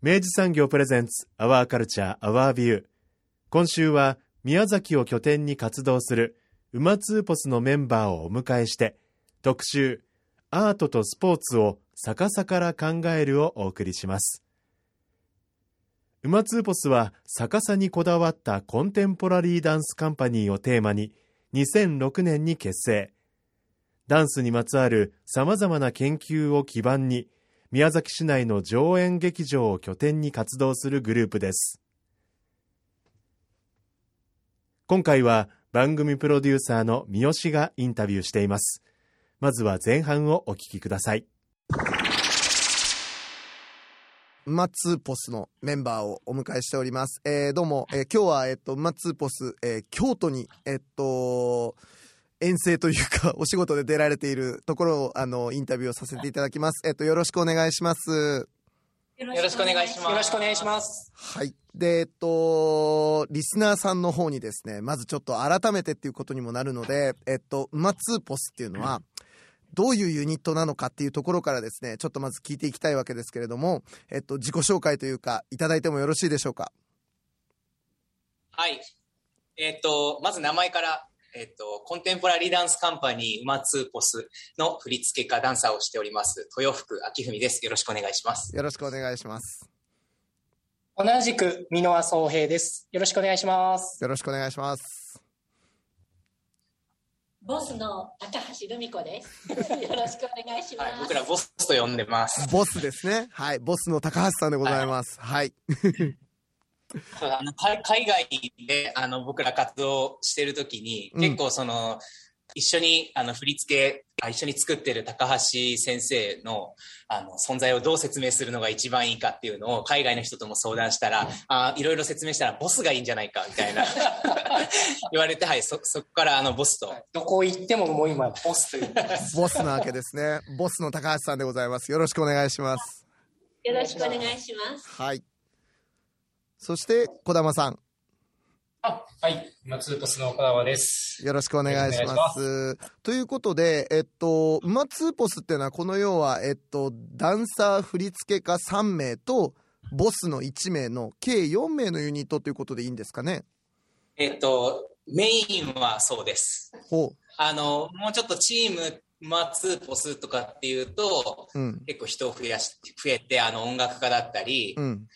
明治産業プレゼンツアワーカルチャーアワービュー今週は宮崎を拠点に活動するウマツーポスのメンバーをお迎えして特集アートとスポーツを逆さから考えるをお送りします。ウマツーポスは逆さにこだわったコンテンポラリーダンスカンパニーをテーマに2006年に結成。ダンスにまつわるさまざまな研究を基盤に宮崎市内の上演劇場を拠点に活動するグループです。今回は番組プロデューサーの三好がインタビューしています。まずは前半をお聞きください。マッツーポスのメンバーをお迎えしております。えー、どうも、えー、今日は、えっと、マッツーポス、えー、京都に、えっと、遠征というか、お仕事で出られているところを、あの、インタビューをさせていただきます。えっと、よろしくお願いします。よろしくお願いします。よろしくお願いします。はい。で、えっと、リスナーさんの方にですね、まずちょっと改めてっていうことにもなるので、えっと、マツーポスっていうのは、どういうユニットなのかっていうところからですね、ちょっとまず聞いていきたいわけですけれども、えっと、自己紹介というか、いただいてもよろしいでしょうか？はい。えっと、まず名前からえっと、コンテンポラリーダンスカンパニー、ウマツーポスの振付家、ダンサーをしております、豊福明文です。よろしくお願いします。よろしくお願いします。同じく、箕輪総平です。よろしくお願いします。よろしくお願いします。ボスの高橋留美子です。よろしくお願いします。はい、僕らボスと呼んでます。ボスですね。はい、ボスの高橋さんでございます。はい、はい海外であの僕ら活動してる時に、結構その、一緒にあの振り付け一緒に作ってる高橋先生のあの存在をどう説明するのが一番いいかっていうのを海外の人とも相談したら、あいろいろ説明したらボスがいいんじゃないかみたいな 言われて、はい、そそこからあのボスと。どこ行ってももう今ボスという。ボスなわけですね。ボスの高橋さんでございます。よろしくお願いします。よろしくお願いします。はい。そして、小玉さん。あ、はい。マツーポスの小玉です。よろしくお願いします。ということで、えっと、マツーポスっていうのは、この要は、えっと、ダンサー振付家3名と、ボスの1名の計4名のユニットということでいいんですかね？えっと、メインはそうです。ほう。あの、もうちょっとチームマツーポスとかっていうと、うん、結構人を増やし、増えて、あの、音楽家だったり、うん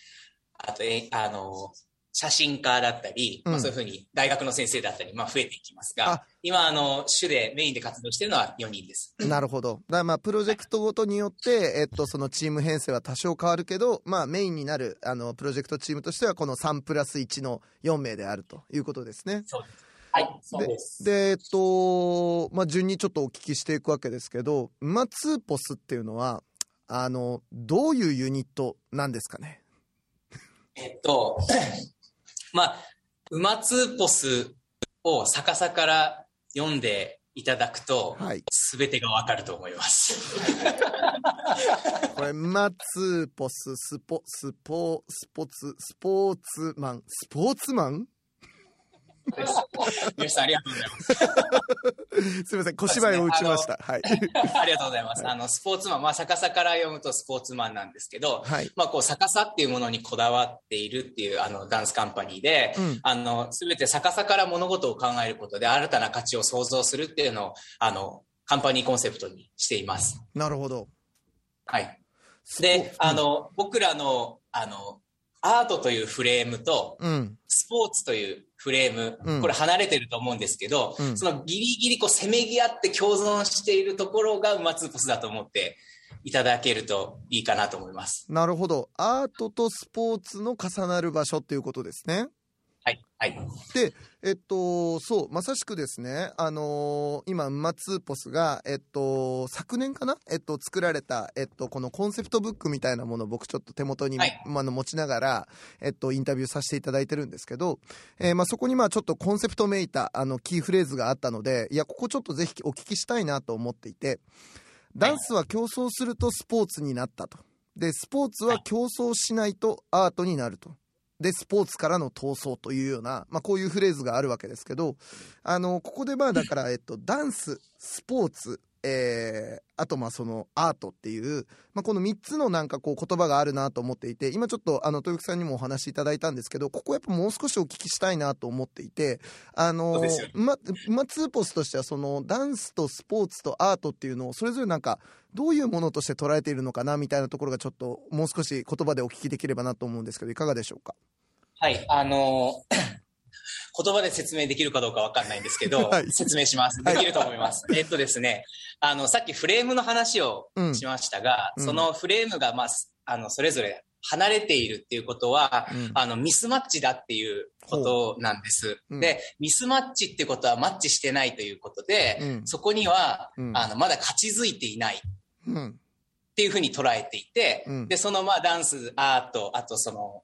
あと、え、あの、写真家だったり、うん、まあ、そういうふうに大学の先生だったり、まあ、増えていきますが、今、あの、主でメインで活動しているのは4人です。なるほど。だからまあ、プロジェクトごとによって、えっと、そのチーム編成は多少変わるけど、まあ、メインになる、あの、プロジェクトチームとしては、この3プラス1の4名であるということですね。そうです。はい、そうです。で、えっと、まあ、順にちょっとお聞きしていくわけですけど、マツーポスっていうのは、あの、どういうユニットなんですかね？えっと、まあ、馬ツーポスを逆さから読んでいただくと、す、べ、てがわかると思います。これ、馬ツーポス、スポ、スポ、スポツ、スポーツマン、スポーツマン？よしさん、ありがとうございます。すみません、小芝居を打ちました。はい。ありがとうございます。あの、スポーツマン、まあ、逆さから読むとスポーツマンなんですけど、はい、まあ、こう、逆さっていうものにこだわっているっていう、あの、ダンスカンパニーで、うん、あの、すべて逆さから物事を考えることで、新たな価値を創造するっていうのを、あの、カンパニーコンセプトにしています。なるほど。はい。で、あの、僕らの、あの、アートというフレームと、うん。スポーツというフレーム、うんこれ離れてると思うんですけど、うんそのギリギリこうせめぎ合って共存しているところが馬ツーポスだと思っていただけるといいかなと思います。なるほど。アートとスポーツの重なる場所っていうことですね。はい。はい。で、えっと、そう、まさしくですね、あのー今、馬ツーポスが、えっと、昨年かなえっと、作られた、えっと、このコンセプトブックみたいなものを僕ちょっと手元に、はいまああの持ちながら、えっと、インタビューさせていただいてるんですけど、えーまあ、そこにまあちょっとコンセプトめいた、あの、キーフレーズがあったので、いや、ここちょっとぜひお聞きしたいなと思っていて、ダンスは競争するとスポーツになったと。で、スポーツは競争しないとアートになると。で、スポーツからの闘争というような、まあ、こういうフレーズがあるわけですけど、あの、ここでまあ、だから、えっと、ダンス、スポーツ、えー、あとまあそのアートっていう、まあ、この3つのなんかこう言葉があるなと思っていて今ちょっとあの豊木さんにもお話しいただいたんですけどここやっぱもう少しお聞きしたいなと思っていてあのままツーポスとしてはそのダンスとスポーツとアートっていうのをそれぞれなんかどういうものとして捉えているのかなみたいなところがちょっともう少し言葉でお聞きできればなと思うんですけどいかがでしょうか？はい。あの言葉で説明できるかどうかわかんないんですけど、はい。説明します。できると思います。えっとですね、あの、さっきフレームの話をうん。しましたが、うん。そのフレームが、まあ、あの、それぞれ離れているっていうことは、うん。あの、ミスマッチだっていうことなんです。うん。で、ミスマッチってことはマッチしてないということで、うん。そこには、うん。あの、まだ勝ちづいていない。うん。っていうふうに捉えていて、うん。で、そのまあダンス、アート、あとその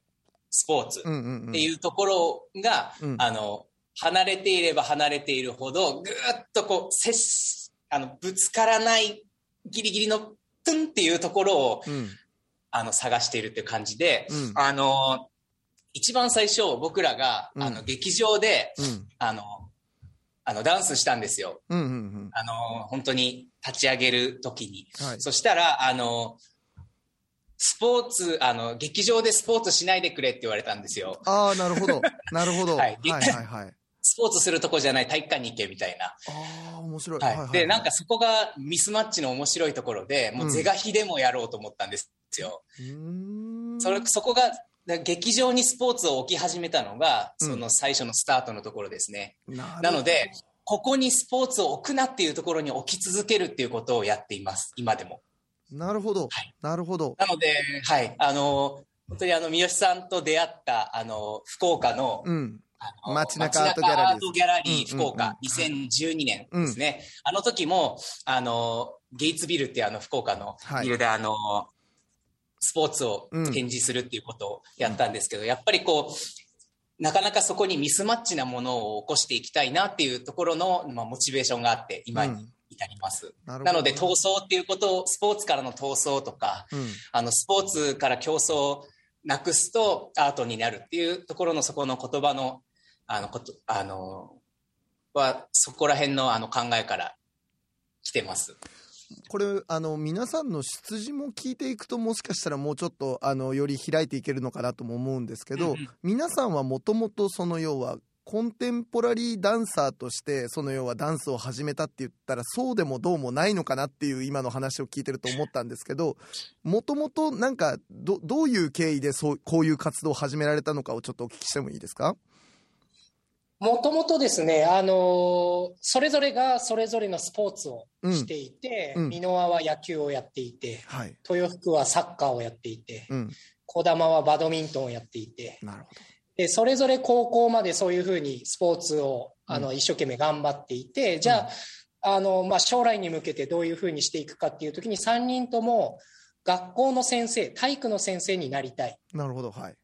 スポーツ。うんうんうん。っていうところが、うん。あの、離れていれば離れているほど、ぐーっとこう、接し、あの、ぶつからないギリギリのトゥンっていうところを、うん。あの、探しているっていう感じで、うん。あの、一番最初僕らが、うん。あの、劇場で、うん。あの、あの、ダンスしたんですよ。うんうんあの、本当に立ち上げる時に。うんはい。そしたら、あの、スポーツ、あの、劇場でスポーツしないでくれって言われたんですよ。ああなるほどなるほどは はいいはいはいスポーツするとこじゃない体育館に行けみたいな。ああ面白いはい。で、なんかそこがミスマッチの面白いところで、もう是が非でもやろうと思ったんですよ。うーんそれ、そこが、劇場にスポーツを置き始めたのが、うんその最初のスタートのところですね。なるなので、ここにスポーツを置くなっていうところに置き続けるっていうことをやっています、今でも。なるほど、はい。なるほど。なので、はい、あの、本当にあの、三好さんと出会った、あの、福岡の、うん。街中アートギャラリー。ートギャラリーうん福岡、2012年ですね。あの時も、あの、ゲイツビルっていうあの、福岡のはい。ビルで、あの、スポーツをうん。展示するっていうことをやったんですけど、やっぱりこう、なかなかそこにミスマッチなものを起こしていきたいなっていうところの、まあ、モチベーションがあって、今に至ります。なので、逃走っていうことを、スポーツからの逃走とか、うんあの、スポーツから競争をなくすとアートになるっていうところのそこの言葉の、あの、こと、あの、は、そこら辺のあの考えから来てます。これあの皆さんの出自も聞いていくともしかしたらもうちょっとあのより開いていけるのかなとも思うんですけど、皆さんはもともとその要はコンテンポラリーダンサーとしてその要はダンスを始めたって言ったらそうでもどうもないのかなっていう今の話を聞いてると思ったんですけどもともとなんかどどういう経緯でそうこういう活動を始められたのかをちょっとお聞きしてもいいですか？もともとですね、あのーそれぞれがそれぞれのスポーツをしていて、うん。うん箕輪は野球をやっていて、はい、豊福はサッカーをやっていて、うん、児玉はバドミントンをやっていて、なるほでそれぞれ高校までそういうふうにスポーツをあの、一生懸命頑張っていて、じゃあ、あのまあ、将来に向けてどういうふうにしていくかっていう時に3人とも学校の先生体育の先生になりたい。どなるほどはい、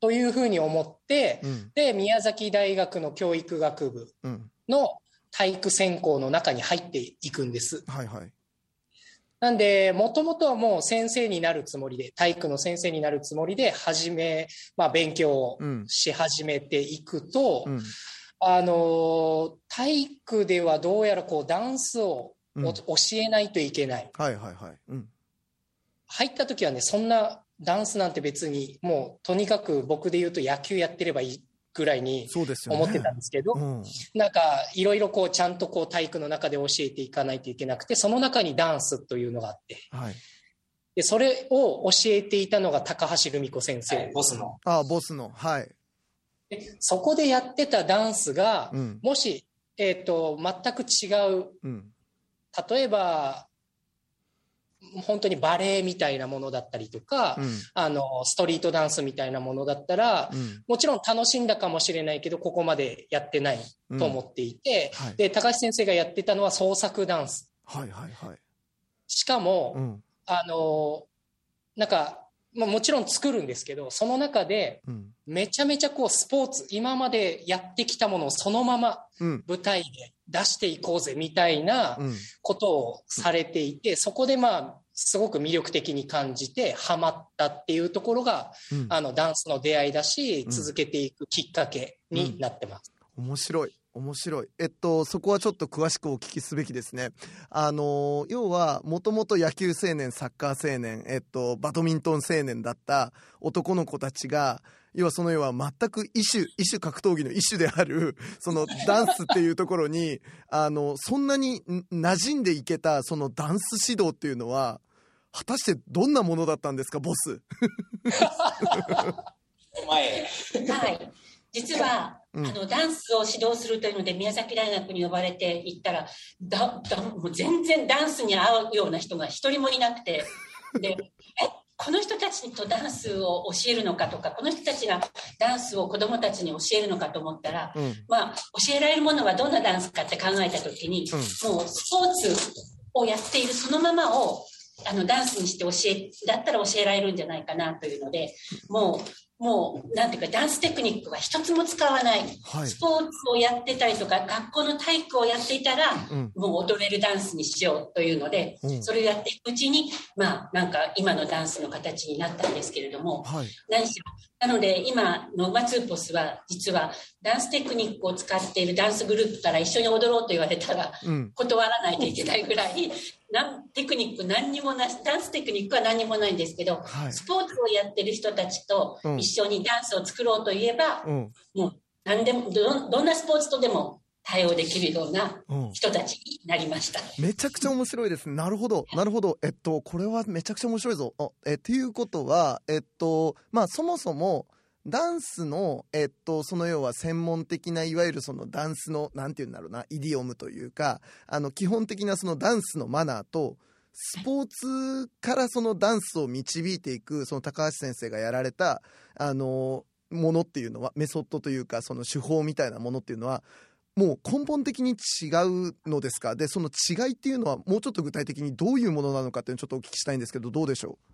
というふうに思って、うん。で宮崎大学の教育学部うん、の体育専攻の中に入っていくんです。はいはいなんで、もともとはもう先生になるつもりで、体育の先生になるつもりで、始め、まあ、勉強をうん。し始めていくと、うん。あの、体育ではどうやらこう、ダンスをうん。お教えないといけない。はいはいはい。うん。入った時はね、そんなダンスなんて別に、もう、とにかく僕で言うと野球やってればいいぐらいにそうですよね思ってたんですけど、うんなんか、いろいろこう、ちゃんとこう、体育の中で教えていかないといけなくて、その中にダンスというのがあって、はいで、それを教えていたのが高橋留美子先生。はいボスの。ああ、ボスの。はい。でそこでやってたダンスが、うん。もし、えっ、と、全く違う、うん。例えば、本当にバレエみたいなものだったりとか、うん。あの、ストリートダンスみたいなものだったら、うん。もちろん楽しんだかもしれないけど、ここまでやってないうんと思っていて、はい。で、高橋先生がやってたのは創作ダンス。はいはいはい。しかも、うん。あの、なんか、まあ、もちろん作るんですけど、その中で、うん。めちゃめちゃこうスポーツ、今までやってきたものをそのままうん。舞台で出していこうぜみたいなうん。ことをされていて、そこでまあ、すごく魅力的に感じて、ハマったっていうところが、うん。あの、ダンスの出会いだしう、ん続けていくきっかけになってます。面白い面白いえっとそこはちょっと詳しくお聞きすべきですねあの要はもともと野球青年サッカー青年えっとバドミントン青年だった男の子たちが要はその要は全く異種異種格闘技の一種であるそのダンスっていうところにあのそんなにん馴染んでいけたそのダンス指導っていうのは果たしてどんなものだったんですかボス？前。はい。実は、うんあの、ダンスを指導するというので、宮崎大学に呼ばれて行ったら、だ、だ、もう全然ダンスに合うような人が一人もいなくて、で、え、この人たちとダンスを教えるのかとか、この人たちがダンスを子供たちに教えるのかと思ったら、うん。まあ、教えられるものはどんなダンスかって考えたときに、もうスポーツをやっているそのままを、あの、ダンスにして教え、だったら教えられるんじゃないかなというので、もう、もう、なんていうか、ダンステクニックは一つも使わない。はいスポーツをやってたりとか、学校の体育をやっていたら、うんもう踊れるダンスにしようというので、うんそれをやっていくうちに、まあ、なんか今のダンスの形になったんですけれども、はい何しろ。なので、今のマツーポスは、実はダンステクニックを使っているダンスグループから一緒に踊ろうと言われたら、うん断らないといけないぐらい、なんテクニック何にもなし、ダンステクニックは何にもないんですけど、はいスポーツをやってる人たちとうん一緒にダンスを作ろうといえば、うんもう何でもど、どんなスポーツとでも対応できるようなうん人たちになりました。めちゃくちゃ面白いですね。なるほど。なるほど。えっと、これはめちゃくちゃ面白いぞ。あえ、っていうことは、えっと、まあ、そもそも、ダンスの、えっと、その要は専門的な、いわゆるそのダンスの、なんていうんだろうな、イディオムというか、あの、基本的なそのダンスのマナーと、スポーツからそのダンスを導いていく、その高橋先生がやられた、あの、ものっていうのは、メソッドというか、その手法みたいなものっていうのは、もう根本的に違うのですか？でその違いっていうのはもうちょっと具体的にどういうものなのかっていうのをちょっとお聞きしたいんですけどどうでしょ根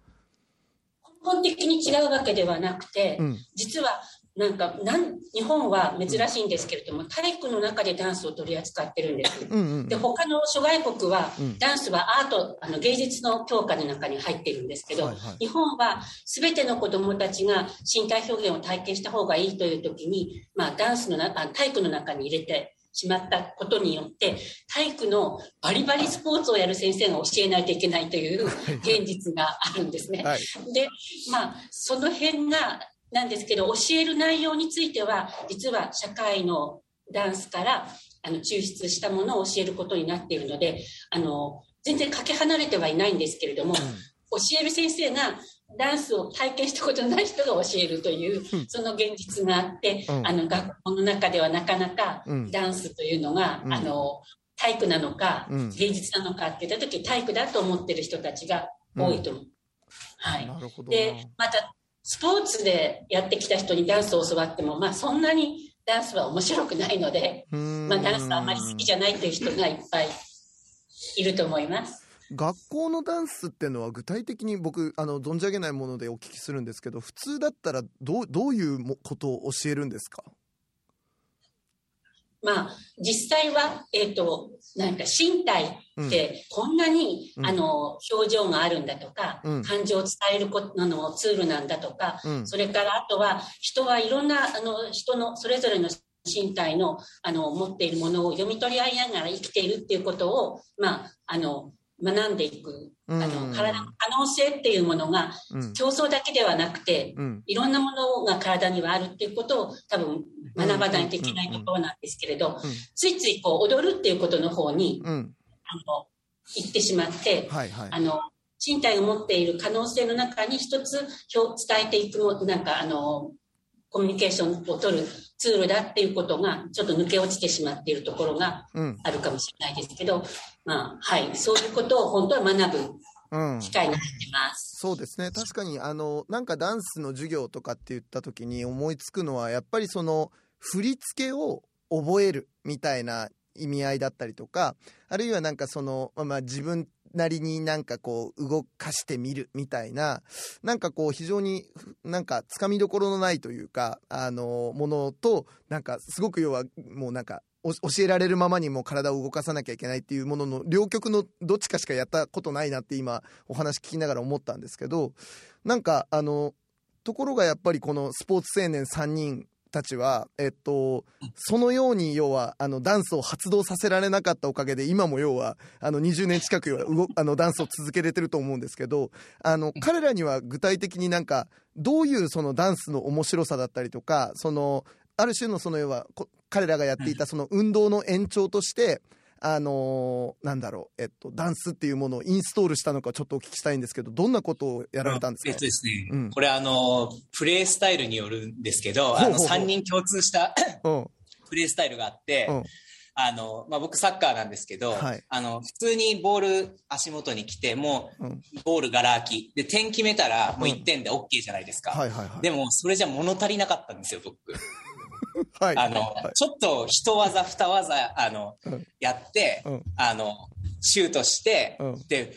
本的に違うわけではなくて、う、うん、実はなんかなん日本は珍しいんですけれども、体育の中でダンスを取り扱ってるんです。うんうんで他の諸外国は、うん。ダンスはアートあの芸術の教科の中に入っているんですけど、はいはい。日本は全ての子どもたちが身体表現を体験した方がいいという時に、まあ、ダンスのなあ体育の中に入れてしまったことによって体育のバリバリスポーツをやる先生が教えないといけないという現実があるんですね。はい。でまあその辺がなんですけど教える内容については実は社会のダンスからあの抽出したものを教えることになっているのであの全然かけ離れてはいないんですけれども、教える先生がダンスを体験したことのない人が教えるという、うん。その現実があって、うん。あの学校の中ではなかなかうん。ダンスというのが、うん。あの体育なのか、うん。芸術なのかって言った時体育だと思ってる人たちが多いと思う。はい、でまたスポーツでやってきた人にダンスを教わっても、まあ、そんなにダンスは面白くないので、まあ、ダンスあんまり好きじゃないっていう人がいっぱいいると思います。学校のダンスっていうのは具体的に僕あの存じ上げないものでお聞きするんですけど普通だったらどうどういうもことを教えるんですか？まあ、実際は、えっ、と、なんか身体ってこんなに、うん。あの、表情があるんだとか、うん。感情を伝えることのツールなんだとか、うん。それからあとは人はいろんな、あの、人のそれぞれの身体の、あの、持っているものを読み取り合いながら生きているっていうことを、まあ、あの、学んでいく、あうん。の、体の可能性っていうものが、うん。競争だけではなくて、うん。いろんなものが体にはあるっていうことを多分学ばないといけないところなんですけれど、ついついこう踊るっていうことの方に、うん。あの、行ってしまって、はいはい。あの、身体が持っている可能性の中に一つ伝えていくもなんかあのコミュニケーションを取るツールだっていうことがちょっと抜け落ちてしまっているところがあるかもしれないですけど、うん、まあはい。そういうことを本当は学ぶ機会になってます、うん、そうですね。確かにあのなんかダンスの授業とかって言った時に思いつくのはやっぱりその振り付けを覚えるみたいな意味合いだったりとかあるいはなんかその、まあ、自分なりになんかこう動かしてみるみたいななんかこう非常になんかつかみどころのないというかあのものとなんかすごく要はもうなんか教えられるままにも体を動かさなきゃいけないっていうものの両極のどっちかしかやったことないなって今お話聞きながら思ったんですけどなんかあのところがやっぱりこのスポーツ青年3人たちは、えっと、そのように要はあのダンスを発動させられなかったおかげで今も要はあの20年近く動あのダンスを続けれてると思うんですけどあの彼らには具体的になんかどういうそのダンスの面白さだったりとかそのある種のその要は彼らがやっていたその運動の延長として、あのー、なんだろう、えっと、ダンスっていうものをインストールしたのかちょっとお聞きしたいんですけど、どんなことをやられたんですか？えっとですね、うん、これあの、プレイスタイルによるんですけど、あの、3人共通したプレイスタイルがあって、あの、まあ、僕サッカーなんですけど、はい、あの、普通にボール足元に来て、もう、ボールがら空き。で、点決めたら、もう1点で OK じゃないですか。でも、それじゃ物足りなかったんですよ、僕。はい、あの、はい、ちょっと一技二技、あの、うん、やって、うん、あの、シュートして、うん、で、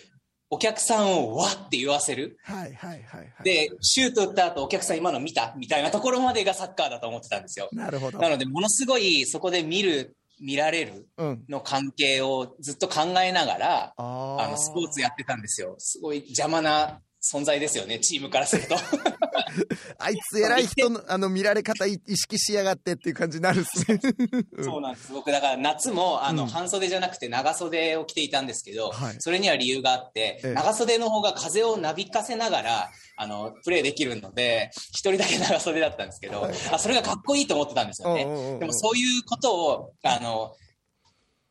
お客さんをわって言わせる。はいはいはい、はい、で、シュート打った後お客さん今の見た？みたいなところまでがサッカーだと思ってたんですよ。なるほど。なので、ものすごいそこで見る、見られるの関係をずっと考えながら、あの、スポーツやってたんですよ。すごい邪魔な存在ですよね、チームからすると。あいつ偉い人の あの見られ方意識しやがってっていう感じになるっすね。そうなんです。僕だから夏もあの、半袖じゃなくて長袖を着ていたんですけど、はい、それには理由があって、ええ、長袖の方が風をなびかせながら、あの、プレイできるので、一人だけ長袖だったんですけど、はい、あそれがかっこいいと思ってたんですよね。でもそういうことを、あの、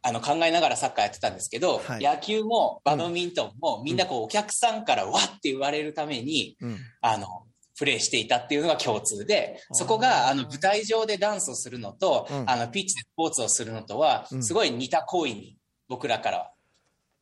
あの考えながらサッカーやってたんですけど、はい、野球もバドミントンも、みんなこうお客さんからわって言われるために、うん、あの、プレイしていたっていうのが共通で、そこがあの舞台上でダンスをするのと、うん、あのピッチでスポーツをするのとは、すごい似た行為に僕らから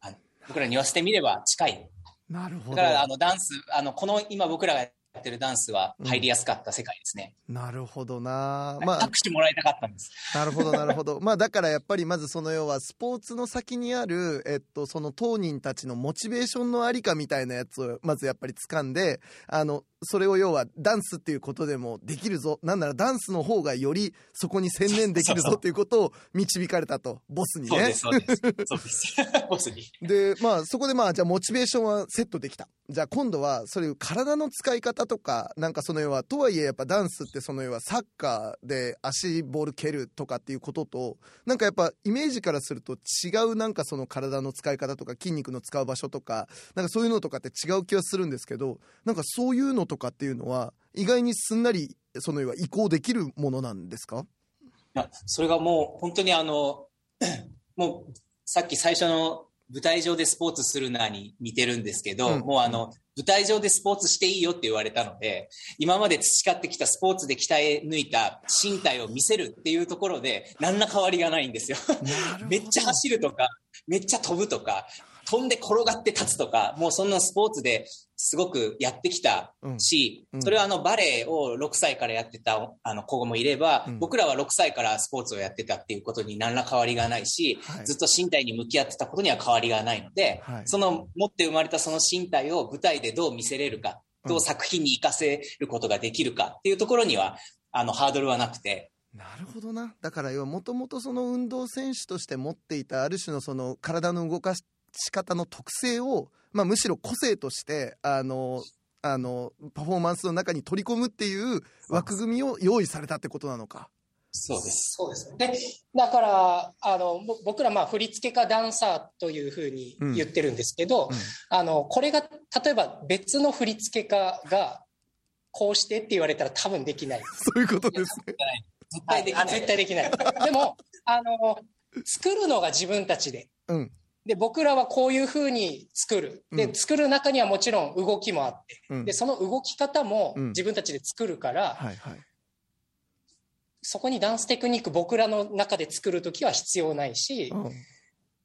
は、僕らに言わせてみれば近い。なるほど。だからあのダンス、あの、この今僕らがやってるダンスは入りやすかった世界ですね。うん、なるほどな。まあ、拍手もらいたかったんです。なるほど、なるほど。まあ、だからやっぱりまずその要はスポーツの先にある、えっと、その当人たちのモチベーションのありかみたいなやつをまずやっぱり掴んで、あの、それを要はダンスっていうことでもできるぞ。なんならダンスの方がよりそこに専念できるぞっていうことを導かれたと。ボスにね。そうです、そうです。そうです。ボスに。で、まあそこでまあじゃあモチベーションはセットできた。じゃあ今度はそういう体の使い方とか、なんかその要は、とはいえやっぱダンスってその要はサッカーで足ボール蹴るとかっていうことと、なんかやっぱイメージからすると違うなんかその体の使い方とか筋肉の使う場所とか、なんかそういうのとかって違う気はするんですけど、なんかそういうのとかっていうのは意外にすんなりその移行できるものなんですか？いやそれがもう本当にあの もうさっき最初の舞台上でスポーツするなに似てるんですけど、うん、もうあの舞台上でスポーツしていいよって言われたので今まで培ってきたスポーツで鍛え抜いた身体を見せるっていうところで何ら変わりがないんですよ。めっちゃ走るとかめっちゃ飛ぶとか飛んで転がって立つとか、もうそんなスポーツですごくやってきたし、うん。うん、それはあのバレエを6歳からやってたあの子もいれば、うん、僕らは6歳からスポーツをやってたっていうことに何ら変わりがないし、はい、ずっと身体に向き合ってたことには変わりがないので、はい、その持って生まれたその身体を舞台でどう見せれるか、どう作品に活かせることができるかっていうところには、あの、ハードルはなくて、なるほどな。だから要はもともとその運動選手として持っていたある種のその体の動かし仕方の特性を、まあ、むしろ個性としてあのあのパフォーマンスの中に取り込むっていう枠組みを用意されたってことなのか。そうです。そうです。で、だから、あの、僕ら、まあ、振付家ダンサーというふうに言ってるんですけど、うんうん、あの、これが、例えば別の振付家が、こうしてって言われたら多分できない。そういうことですね。絶対できない。絶対できない。でも、あの、作るのが自分たちで。うん。で、僕らはこういうふうに作る。で、うん。作る中にはもちろん動きもあって、うん。で、その動き方もうん。自分たちで作るから、はいはい。そこにダンステクニック僕らの中で作るときは必要ないし、うん。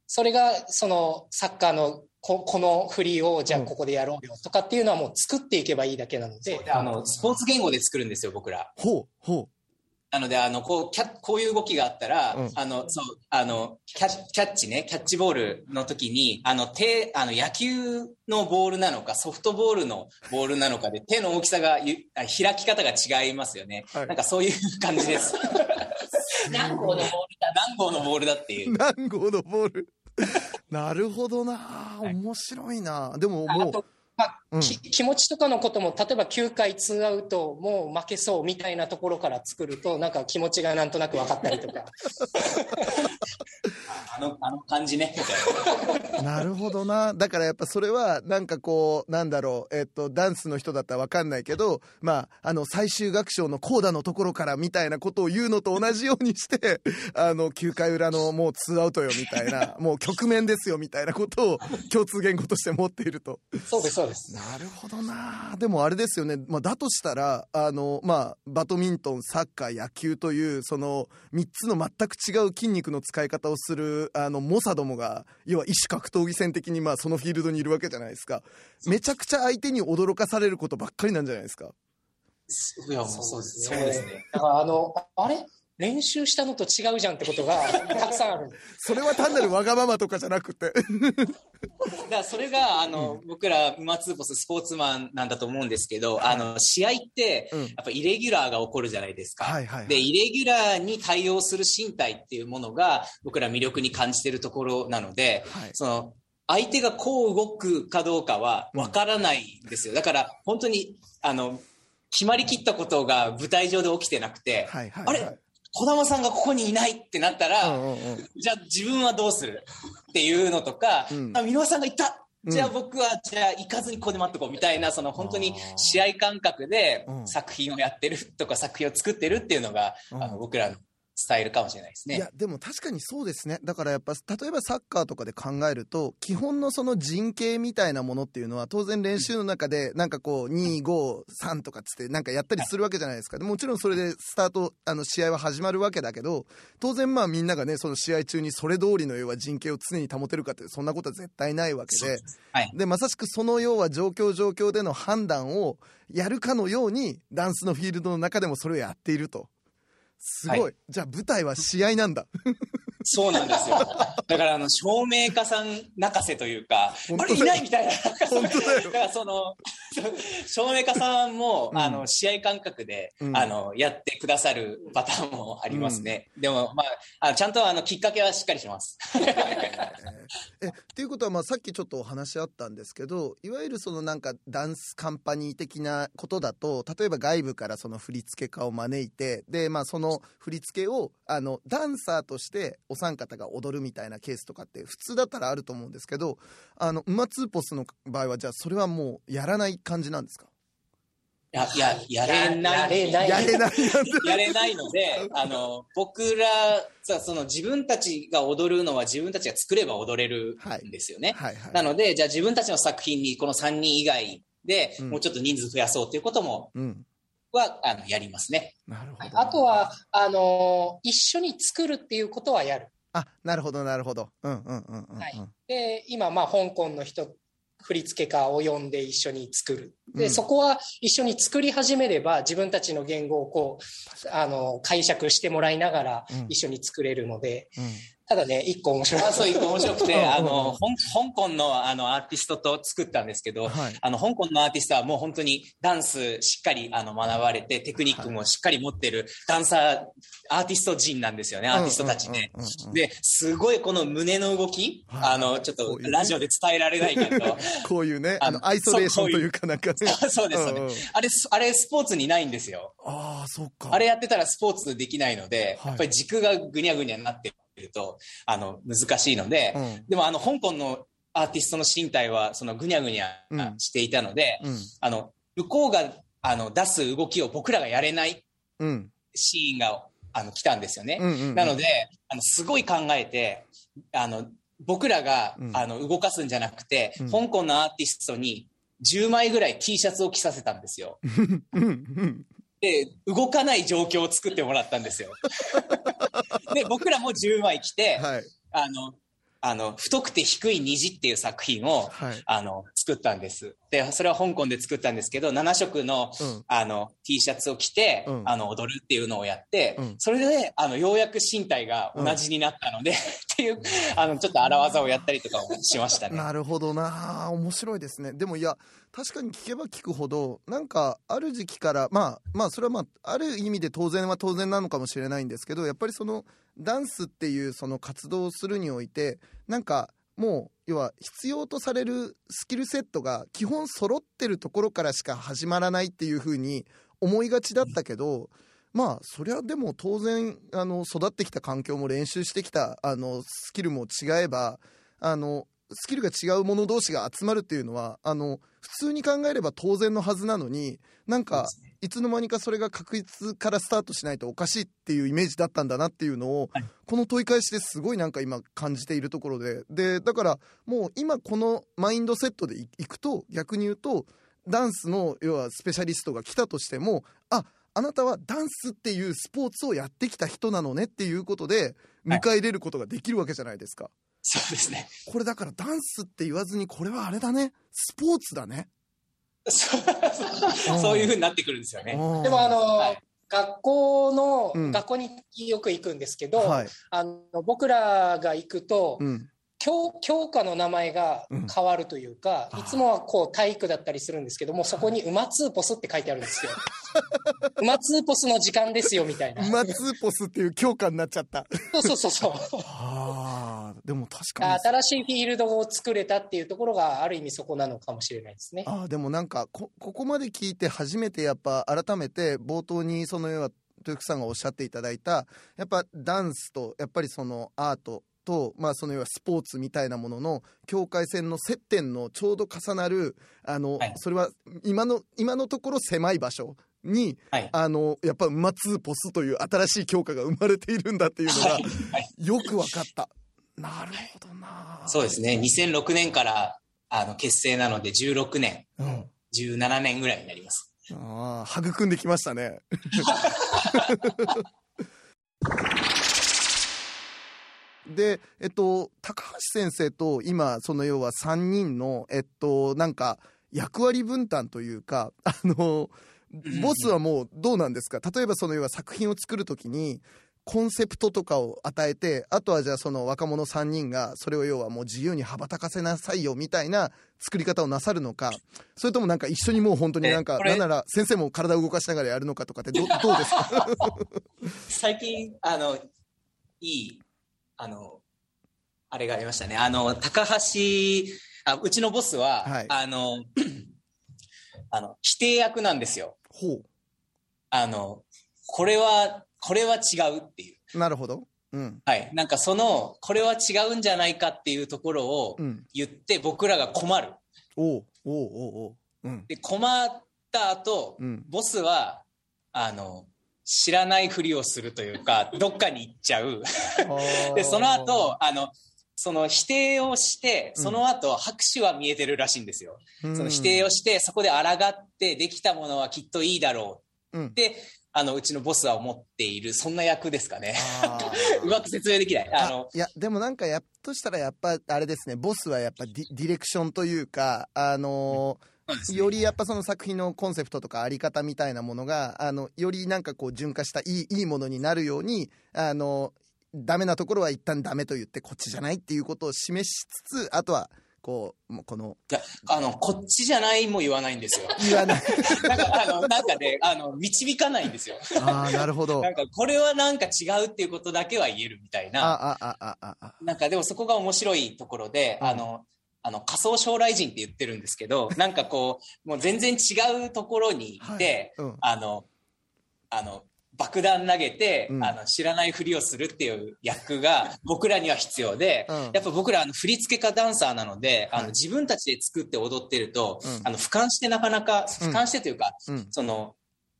それがそのサッカーのここの振りをじゃあうん。ここでやろうよとかっていうのはもう作っていけばいいだけなので、であの、スポーツ言語で作るんですよ、僕ら。ほうほなので、あの、こう、キャこういう動きがあったら、うんあの、そう、あの、キャキャッチね、キャッチボールの時に、あの、手、あの、野球のボールなのか、ソフトボールのボールなのかで、手の大きさがゆ、あ開き方が違いますよね。はいなんかそういう感じです。何号のボールだ何号のボールだっていうう。。何号のボール。なるほどな。面白いな。でももあと、まあうんき気持ちとかのことも例えば9回ツーアウトもう負けそうみたいなところから作るとなんか気持ちがなんとなく分かったりとか あの、あの感じね、みたいな。う、なるほどな。だからやっぱそれは、なんかこう、なんだろう、えっと、ダンスの人だったらわかんないけど、まあ、あの、最終楽章のコーダのところからみたいなことを言うのと同じようにして、あの、9回裏のもうツーアウトよみたいな、もう局面ですよみたいなことを共通言語として持っていると。そうですそうですなるほどな。でもあれですよね、まあ、だとしたらあの、まあ、バドミントンサッカー野球というその3つの全く違う筋肉の使い方をするあの猛者どもが要は異種格闘技戦的にまあそのフィールドにいるわけじゃないですか。めちゃくちゃ相手に驚かされることばっかりなんじゃないですか。いや、そうです。そうですね。だからあのあれ練習したのと違うじゃんってことが たくさんある。それは単なるわがままとかじゃなくて。だからそれが、あの、僕ら、馬ツーポススポーツマンなんだと思うんですけど、あの、試合って、うん。やっぱイレギュラーが起こるじゃないですか。はいはいはい。で、イレギュラーに対応する身体っていうものが、僕ら魅力に感じてるところなので、はい。その、相手がこう動くかどうかはわからないんですよ。だから、本当に、あの、決まりきったことが舞台上で起きてなくて、はいはい、あれ？児玉さんがここにいないってなったら、うんうんうん。じゃあ自分はどうするっていうのとか、うん。あ、箕輪さんが行ったじゃあうん僕は、じゃあ行かずにここで待っとこうみたいな、その本当に試合感覚でうん。作品をやってるとか作品を作ってるっていうのが、うん。あの僕らのスタイルかもしれないですね。いやでも確かにそうですね。だからやっぱ例えばサッカーとかで考えると基本のその陣形みたいなものっていうのは当然練習の中でなんかこう253とかっつってなんかやったりするわけじゃないですか。でもちろんそれでスタートあの試合は始まるわけだけど当然まあみんながねその試合中にそれ通りの要は陣形を常に保てるかってそんなことは絶対ないわけで。はい。でまさしくその要は状況状況での判断をやるかのようにダンスのフィールドの中でもそれをやっているとすごい、はじゃあ舞台は試合なんだそうなんですよ。だから、あの、照明家さん泣かせというか、あれいないみたいな。本当だよだから、その、照明家さんも、うんあの、試合感覚で、うんあの、やってくださるパターンもありますね。でも、まあ、あちゃんと、あの、きっかけはしっかりします。えっていうことはまあさっきちょっとお話あったんですけどいわゆるそのなんかダンスカンパニー的なことだと例えば外部からその振付家を招いてでまあその振り付けをあのダンサーとしてお三方が踊るみたいなケースとかって普通だったらあると思うんですけどあのウマツーポスの場合はじゃあそれはもうやらない感じなんですか？いや、いや、やれない。やれない。やれないなんてやれないので、あの、僕ら、さ、その自分たちが踊るのは自分たちが作れば踊れるんですよね。はい。はいなので、じゃあ自分たちの作品にこの3人以外でうん。もうちょっと人数増やそうということも、うんは、あの、やりますね。なるほど。あとはあの一緒に作るっていうことはやる。あなるほどなるほど。うんうんうんうんうん、はい。で今まあ香港の人振付家を呼んで一緒に作る。で、うん。そこは一緒に作り始めれば自分たちの言語をこうあの解釈してもらいながらうん。一緒に作れるので、うんただね一個面白い。あそう、一個面白くて、あの、香港のあのアーティストと作ったんですけど、はい。あの、香港のアーティストはもう本当にダンスしっかりあの学ばれて、テクニックもしっかり持ってるダンサー、アーティスト陣なんですよね、アーティストたちね。で、すごいこの胸の動き、はい。あの、ちょっことラジオで伝えられないけど、こういうねああののアイソレーションというかなんかね。そうです、そうです。あれ、あれスポーツにないんですよ。ああそっか。あれやってたらスポーツできないので、はい。やっぱり軸がぐにゃぐにゃになってると、あの、難しいので、うん。でもあの、香港のアーティストの身体は、そのぐにゃぐにゃうんしていたので、うん。あの、向こうが、あの、出す動きを僕らがやれないうん。シーンが、あの、来たんですよね。うんうんうん。なので、あの、すごい考えて、あの、僕らが、うん。あの動かすんじゃなくて、うん。香港のアーティストに10枚ぐらい T シャツを着させたんですよ。で、動かない状況を作ってもらったんですよ。で、僕らも10枚着て、はい。あの、あの、太くて低い虹っていう作品を、はい。あの、作ったんです。で、それは香港で作ったんですけど、7色の、うん。あの、T シャツを着て、うん。あの、踊るっていうのをやって、うん。それで、あの、ようやく身体が同じになったので、っていう、あの、ちょっと荒技をやったりとかもしましたね。なるほどな面白いですね。でもいや確かに聞けば聞くほどなんかある時期からまあまあそれはまあある意味で当然は当然なのかもしれないんですけどやっぱりそのダンスっていうその活動をするにおいてなんかもう要は必要とされるスキルセットが基本揃ってるところからしか始まらないっていうふうに思いがちだったけどまあそりゃでも当然あの育ってきた環境も練習してきたあのスキルも違えばあのスキルが違う者同士が集まるっていうのはあの普通に考えれば当然のはずなのになんかいつの間にかそれが確実からスタートしないとおかしいっていうイメージだったんだなっていうのを、はい。この問い返しですごいなんか今感じているところで。でだからもう今このマインドセットでいいくと逆に言うとダンスの要はスペシャリストが来たとしてもああなたはダンスっていうスポーツをやってきた人なのねっていうことで迎え入れることができるわけじゃないですか。そうですね。これだからダンスって言わずにこれはあれだねスポーツだね。そう そういうふうになってくるんですよね。でもあの、はい学校の、うん学校によく行くんですけど、はい、あの僕らが行くと、うん、教教科の名前が変わるというか、うんいつもはこう体育だったりするんですけどもそこに「馬ツーポス」って書いてあるんですよ。馬ツーポスの時間ですよみたいな。マツーポスっていう強化になっちゃった。そうそうそうそう。ああでも確かに新しいフィールドを作れたっていうところがある意味そこなのかもしれないですね。あーでもなんかこここまで聞いて初めてやっぱ改めて冒頭にその要は豊福さんがおっしゃっていただいたやっぱダンスとやっぱりそのアートと、まあ、その要はスポーツみたいなものの境界線の接点のちょうど重なるあの、はいそれは今の今のところ狭い場所にはい。あのやっぱ馬ツーポスという新しい強化が生まれているんだっていうのがはいはいよく分かった。なるほどな。そうですね。2006年からあの結成なので16年、うん17年ぐらいになります。ああ、育んできましたね。で、えっと、高橋先生と今、その要は3人の、えっと、なんか、役割分担というか、あの、ボスはもうどうなんですか？例えばその要は作品を作るときに、コンセプトとかを与えて、あとはじゃあその若者3人が、それを要はもう自由に羽ばたかせなさいよみたいな作り方をなさるのか、それともなんか一緒にもう本当になんか、なんなら先生も体を動かしながらやるのかとかってど どうですか？最近、あの、いい、あの、あれがありましたね。あの、高橋、あうちのボスは、はいあの、あの、否定役なんですよ。ほあの、これは、これは違うっていう。う。なるほど。うん。はい。なんかその、これは違うんじゃないかっていうところをうん。言って、僕らが困る。おうおうおうおう。うん。で、困った後、うんボスは、あの、知らないふりをするというか、どっかに行っちゃう。で、その後、あの、その否定をして、その後、拍手は見えてるらしいんですよ。うん、その否定をして、そこで抗ってできたものはきっといいだろううんっ。て、あの、うちのボスは思っている、そんな役ですかね。うまく説明できない。あの、いやでもなんかやっとしたらやっぱあれですねボスはやっぱディディレクションというかあのーよりやっぱその作品のコンセプトとかあり方みたいなものがあのよりなんかこう純化したいいいいものになるようにあのダメなところは一旦ダメと言ってこっちじゃないっていうことを示しつつあとはこうもうこのいやあの、こっちじゃないも言わないんですよ。言わない なんか、あの、なんかね、あの、導かないんですよ。ああなるほどなんか、これはなんか違うっていうことだけは言えるみたいあな。あああああなんか、でもそこが面白いところで、うんあの、あの、仮想将来人って言ってるんですけど、なんかこう、もう全然違うところにいて、はいうんあの、あの、爆弾投げて、うん。あの知らないふりをするっていう役が 僕らには必要で、うん。やっぱ僕らあの振付家ダンサーなので、あはい。の自分たちで作って踊ってると、うん。あの俯瞰してなかなか、うん。俯瞰してというか、うん。その、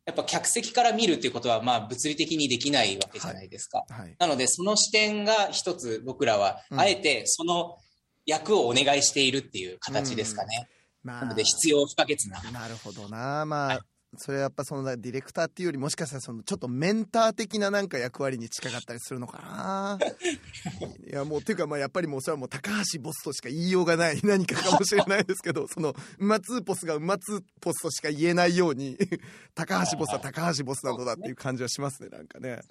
やっぱ客席から見るっていうことは、まあ物理的にできないわけじゃないですか。はい。なので、その視点が一つ僕らは、うん。あえてその役をお願いしているっていう形ですかね。まなので、必要不可欠な。なるほどな。まあ、はいそれはやっぱそのディレクターっていうよりもしかしたらそのちょっとメンター的ななんか役割に近かったりするのかな。いやもうっていうかまあやっぱりもうそれはもう高橋ボスとしか言いようがない何かかもしれないですけど、その馬ツーポスが馬ツーポスとしか言えないように、高橋ボスは高橋ボスなのだっていう感じはしますね、なんかね。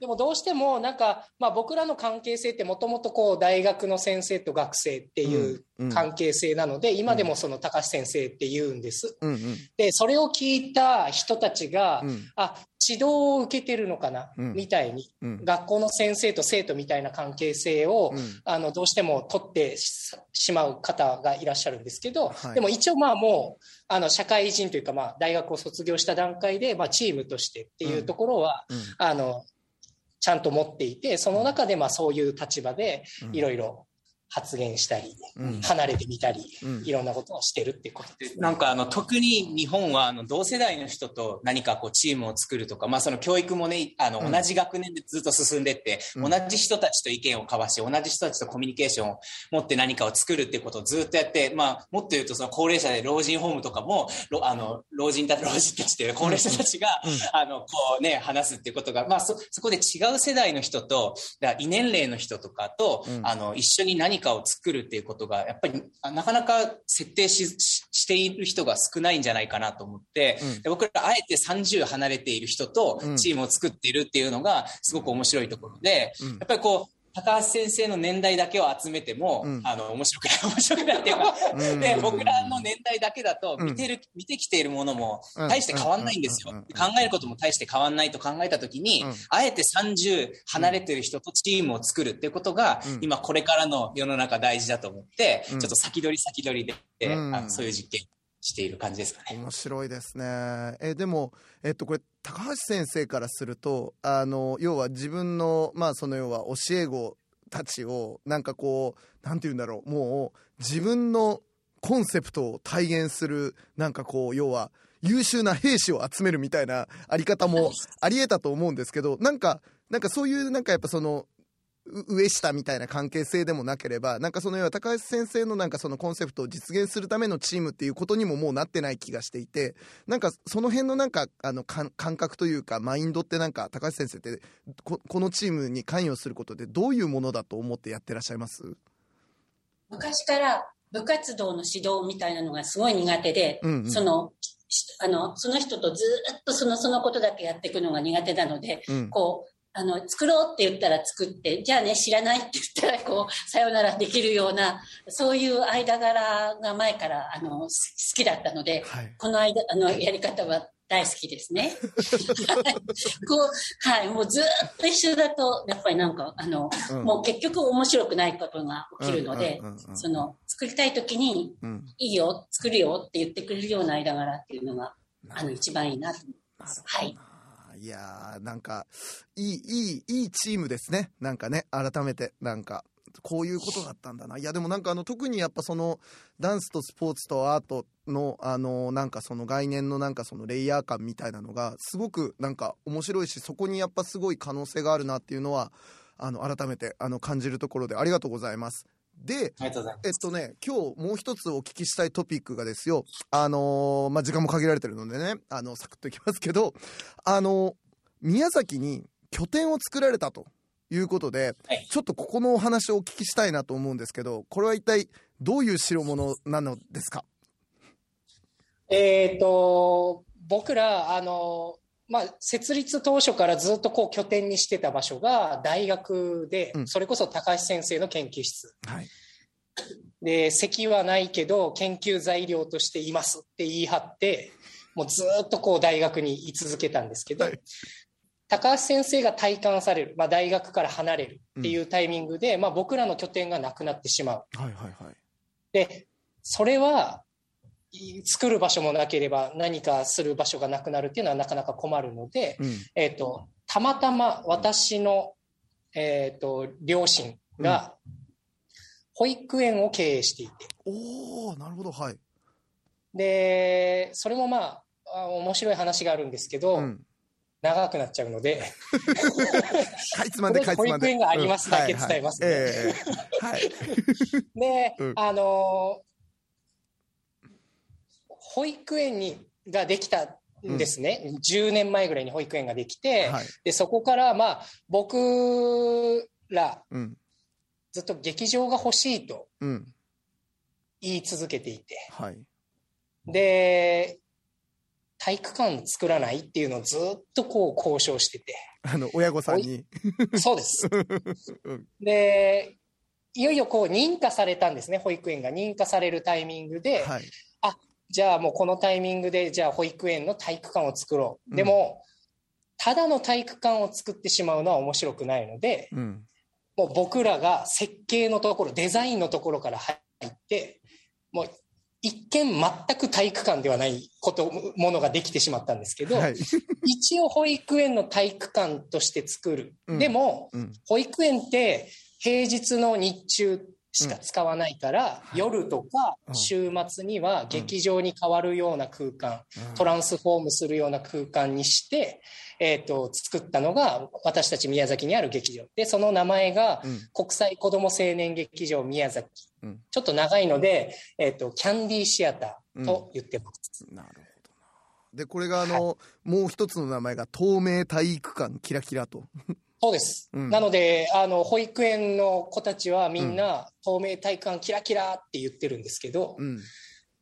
でもどうしてもなんか、まあ、僕らの関係性ってもともとこう大学の先生と学生っていううんうん関係性なので、今でもその高橋先生って言うんです。うんうん。でそれを聞いた人たちが、うん。あ指導を受けてるのかな、うん。みたいに。うん。学校の先生と生徒みたいな関係性を、うん。あのどうしても取ってししまう方がいらっしゃるんですけど、はい。でも一応まあもうあの社会人というかまあ大学を卒業した段階でまあチームとしてっていうところは、うん。あのちゃんと持っていてその中でまあそういう立場でうん。いろいろ発言したり、うん。離れてみたり、うん。いろんなことをしてるってことです。なんかあの特に日本はあの同世代の人と何かこうチームを作るとか、まあ、その教育もねあのうん。同じ学年でずっと進んでって、うん。同じ人たちと意見を交わし同じ人たちとコミュニケーションを持って何かを作るっていうことをずっとやって、まあ、もっと言うとその高齢者で老人ホームとかもろあの老人た老人たちっていう高齢者たちが、あのこうね話すっていうことが、まあ、そそこで違う世代の人とだ異年齢の人とかと、うん。あの一緒に何かを作るっていうことがやっぱりあなかなか設定しししている人が少ないんじゃないかなと思って、うん。で僕らあえて30離れている人とうん。チームを作っているっていうのがすごく面白いところで、うん。やっぱりこう高橋先生の年代だけを集めても、うん。あの面白くない 面白くないっていうか、うん。で僕らの年代だけだとうん。見てる、見てきているものもうん。大して変わんないんですよ、うん。うん。うん。考えることも大して変わんないと考えた時に、うん。あえて30離れてる人とチームを作るっていうことが、うん。今これからの世の中大事だと思って、うん。ちょっと先取り先取りで、うん。あのそういう実験している感じですかね。面白いですね。えでも、えっと、これ高橋先生からするとあの要は自分のまあその要は教え子たちをなんかこうなんて言うんだろうもう自分のコンセプトを体現するなんかこう要は優秀な兵士を集めるみたいなあり方もありえたと思うんですけどなんかなんかそういうなんかやっぱそのう上下みたいな関係性でもなければなんかその要は高橋先生のなんかそのコンセプトを実現するためのチームっていうことにももうなってない気がしていてなんかその辺のなんかあの感感覚というかマインドってなんか高橋先生ってここのチームに関与することでどういうものだと思ってやってらっしゃいます？昔から部活動の指導みたいなのがすごい苦手で、うんうん。そのしあのその人とずっとそのそのことだけやっていくのが苦手なので、うん。こうあの作ろうって言ったら作ってじゃあね知らないって言ったらこうさよならできるようなそういう間柄が前からあのす好きだったのではい。この間あのやり方は大好きですね。こうはいもうずっと一緒だとやっぱりなんかあの、うん。もう結局面白くないことが起きるので、その作りたい時にうん。いいよ作るよって言ってくれるような間柄っていうのがあの一番いいなと思います。はい。いやーなんかいいいいいいチームですねなんかね改めてなんかこういうことだったんだないやでもなんかあの特にやっぱそのダンスとスポーツとアートのあのなんかその概念のなんかそのレイヤー感みたいなのがすごくなんか面白いしそこにやっぱすごい可能性があるなっていうのはあの改めてあの感じるところでありがとうございます。で。えっとね、今日もう一つお聞きしたいトピックがですよ、あのーまあ、時間も限られてるのでね、あの、サクッといきますけど、あの宮崎に拠点を作られたということで、はい。ちょっとここのお話をお聞きしたいなと思うんですけど、これは一体どういう代物なのですか？えっ、と、僕ら、あの、まあ、設立当初からずっとこう拠点にしてた場所が大学で、うんそれこそ高橋先生の研究室。はい。で、席はないけど、研究材料としていますって言い張って、もうずっとこう大学に居続けたんですけど、はい高橋先生が退官される、まあ、大学から離れるっていうタイミングで、まあ、僕らの拠点がなくなってしまう。はいはいはい。で、それは、い作る場所もなければ何かする場所がなくなるっていうのはなかなか困るので、うん。えっ、と、たまたま私の、えっ、と、両親が、保育園を経営していて、おー、なるほど、はい。で、それもまあ、あ面白い話があるんですけど、うん。長くなっちゃうので、かいつまんで。保育園がありますだけ伝えますねはいええはい。で、うんあのー保育園にができたんですね、10年前ぐらいに保育園ができて、はい。でそこから、まあ、僕らうん。ずっと劇場が欲しいとうん。言い続けていてはい。で体育館作らないっていうのをずっとこう交渉しててあの、親御さんに。そうですうんでいよいよこう認可されたんですね保育園が認可されるタイミングで、はい。じゃあもうこのタイミングでじゃあ保育園の体育館を作ろうんうでも、ただの体育館を作ってしまうのは面白くないのでうん。もう僕らが設計のところデザインのところから入ってもう一見全く体育館ではないことものができてしまったんですけど、はい。一応保育園の体育館として作る、うんでもうん。保育園って平日の日中しか使わないから、うん夜とかうん。週末には劇場に変わるような空間、トランスフォームするような空間にして、えー、と作ったのが私たち宮崎にある劇場。でその名前がうん。国際子ども青年劇場宮崎、うん。ちょっと長いので、えー、とキャンディーシアターと言ってます、なるほどな。で、これがあの、もう一つの名前が透明体育館キラキラと。そうです、うんなのであの保育園の子たちはみんな、透明体育館キラキラって言ってるんですけど、うん。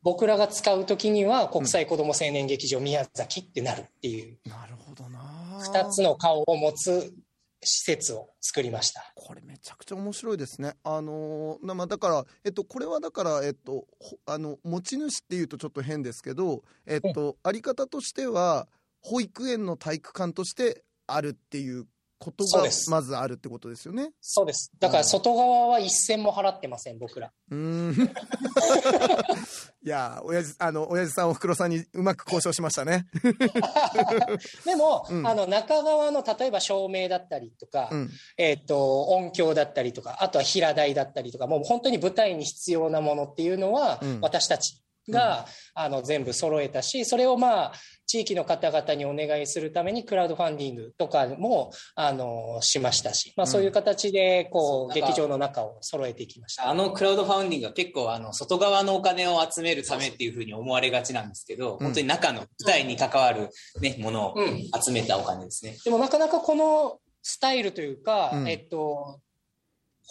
僕らが使う時には国際子ども青年劇場宮崎ってなるっていうなるほどな。2つの顔を持つ施設を作りました。これめちゃくちゃ面白いですね。あのーなまあだからえっとこれはだからえっとほあの持ち主っていうとちょっと変ですけどえっとあり方としては保育園の体育館としてあるっていうことがまずあるってことですよね。そうです。だから外側は一銭も払ってません、僕ら。うーん。いや親父あの親父さんおふくろさんにうまく交渉しましたね。でも、うんあの中側の例えば照明だったりとか、うんえっ、と音響だったりとか、あとは平台だったりとか、もう本当に舞台に必要なものっていうのは、うん私たちが、あの全部揃えたし、それをまあ地域の方々にお願いするためにクラウドファンディングとかもあのしましたし、まあ、そういう形でこう、そうなんか劇場の中を揃えていきました。あのクラウドファンディングは結構あの外側のお金を集めるためっていうふうに思われがちなんですけど、うん。本当に中の舞台に関わる、ね、ものをうん。集めたお金ですね。でもなかなかこのスタイルというか、うん。えっと、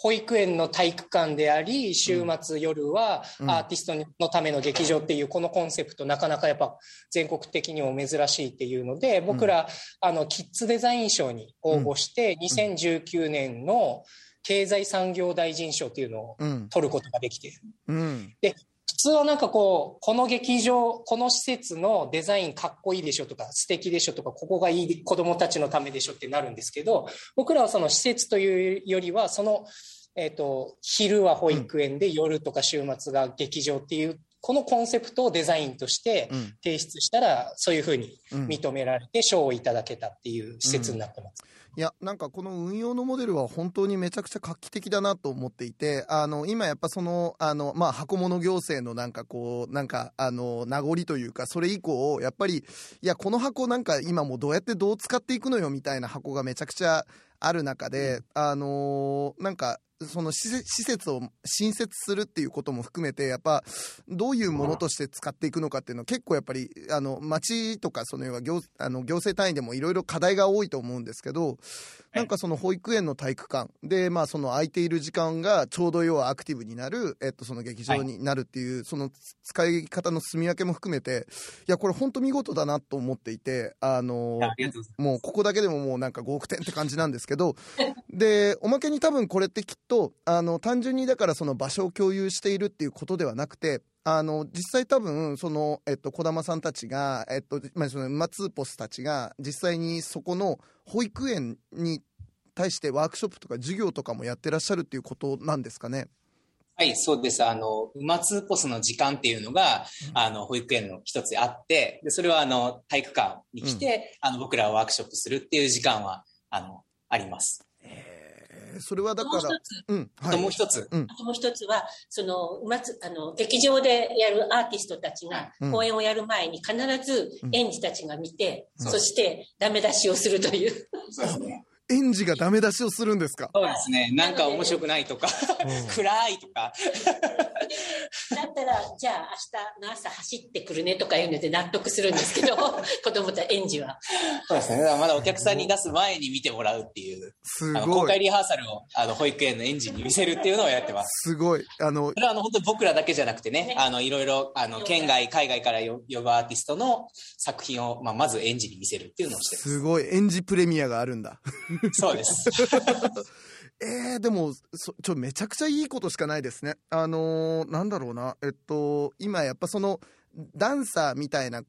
保育園の体育館であり、週末夜はうん。アーティストのための劇場っていうこのコンセプト、なかなかやっぱ全国的にも珍しいっていうので、僕ら、あの、キッズデザイン賞に応募して、2019年の経済産業大臣賞っていうのをうん。取ることができて、うん。普通はなんかこう、この劇場、この施設のデザインかっこいいでしょとか、素敵でしょとか、ここがいい子供たちのためでしょってなるんですけど、僕らはその施設というよりは、その、えっ、と、昼は保育園で、夜とか週末が劇場っていう、このコンセプトをデザインとしてうん。提出したら、そういうふうにうん。認められて賞をいただけたっていう施設になってます。いやなんかこの運用のモデルは本当にめちゃくちゃ画期的だなと思っていてあの今やっぱそのあの、まあ、箱物行政のなんかこうなんかあの名残というかそれ以降やっぱりいやこの箱なんか今もうどうやってどう使っていくのよみたいな箱がめちゃくちゃある中で、あのなんかその施設施設を新設するっていうことも含めてやっぱどういうものとして使っていくのかっていうのは結構やっぱりあの町とかその要は行あの行政単位でもいろいろ課題が多いと思うんですけどなんかその保育園の体育館。でまあその空いている時間がちょうど要はアクティブになる、えっと、その劇場になるっていう、その使い方の住み分けも含めて。いやこれ本当見事だなと思っていてあのもうここだけでももうなんか5億点って感じなんですけど。でおまけに多分これってきっとあの単純にだからその場所を共有しているっていうことではなくてあの実際多分その、えっと、児玉さんたちが、えっとまあ、そのマツーポスたちが実際にそこの保育園に対してワークショップとか授業とかもやってらっしゃるっていうことなんですかね？はい、そうです。あの、馬通ポスの時間っていうのが、あの、保育園の一つであって、で、それはあの、体育館に来て、あの、僕らはワークショップするっていう時間は、あの、あります。えーそれはだからもう一、つ、うん、あともう一つ、あともう一つは、その、うまつ、あの、劇場でやるアーティストたちがうん。公演をやる前に必ずうん。園児たちが見て、うん。そしてダメ出しをするという。そうですね。園児がダメ出しをするんですか？そうですね。なんか面白くないとか、暗いとか。だったら、じゃあ明日の朝走ってくるねとか言うので納得するんですけど、子供たち、園児は。そうですね。まだお客さんに出す前に見てもらうっていう、すごい。開リハーサルをあの保育園の園児に見せるっていうのをやってます。すごい。あのそ、れはあの本当に僕らだけじゃなくてねね、あのいろいろあの県外、海外からよ呼ぶアーティストの作品を、まあ、まず園児に見せるっていうのをしてますごい。園児プレミアがあるんだ。す。そうです。えー、でもそちょめちゃくちゃいいことしかないですね。あのーなんだろうな、えっと、今やっぱそのダンサーみたいな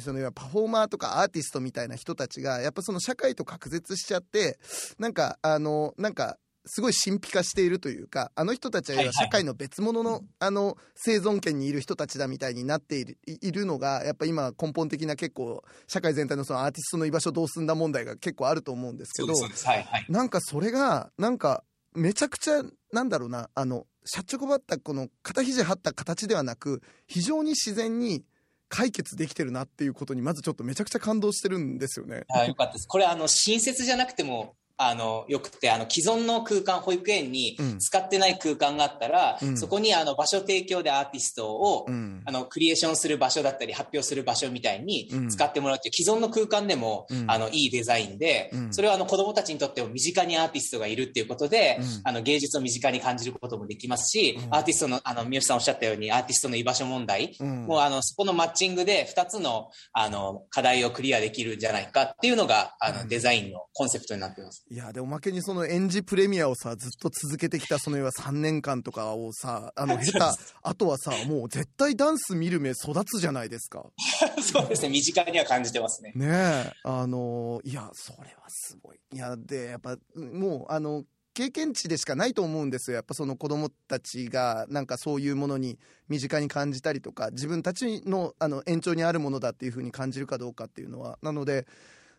そのパフォーマーとかアーティストみたいな人たちがやっぱその社会と隔絶しちゃってなんかあのなんかすごい神秘化しているというかあの人たちは社会の別物の,、あの生存圏にいる人たちだみたいになっているいいるのがやっぱ今根本的な結構社会全体のそのアーティストの居場所どうすんだ問題が結構あると思うんですけどそうです。はいはい。なんかそれがなんかめちゃくちゃなんだろうなあのシャッチョコバッタこの肩肘張った形ではなく非常に自然に解決できてるなっていうことにまずちょっとめちゃくちゃ感動してるんですよね。あよかったです。これあの新設じゃなくてもあのよくてあの既存の空間保育園にうん。使ってない空間があったら、うん。そこにあの場所提供でアーティストを、うん。あのクリエーションする場所だったり発表する場所みたいにうん。使ってもらうっていう既存の空間でも、うん。あのいいデザインで、うん。それはあの子どもたちにとっても身近にアーティストがいるっていうことで、うん。あの芸術を身近に感じることもできますし、うん。アーティストのあの三好さんおっしゃったようにアーティストの居場所問題、うん。もうあのそこのマッチングで2つのあの課題をクリアできるんじゃないかっていうのがあの、うん。デザインのコンセプトになっています。いやでおまけにその園児プレミアをさずっと続けてきたその要は3年間とかをさあの 下手あとはさもう絶対ダンス見る目育つじゃないですか。そうですね、身近には感じてますね。ねえ。あのいやそれはすごい。いやでやっぱもうあの経験値でしかないと思うんですよ。やっぱその子供たちがなんかそういうものに身近に感じたりとか自分たちのあの延長にあるものだっていうふうに感じるかどうかっていうのは。なので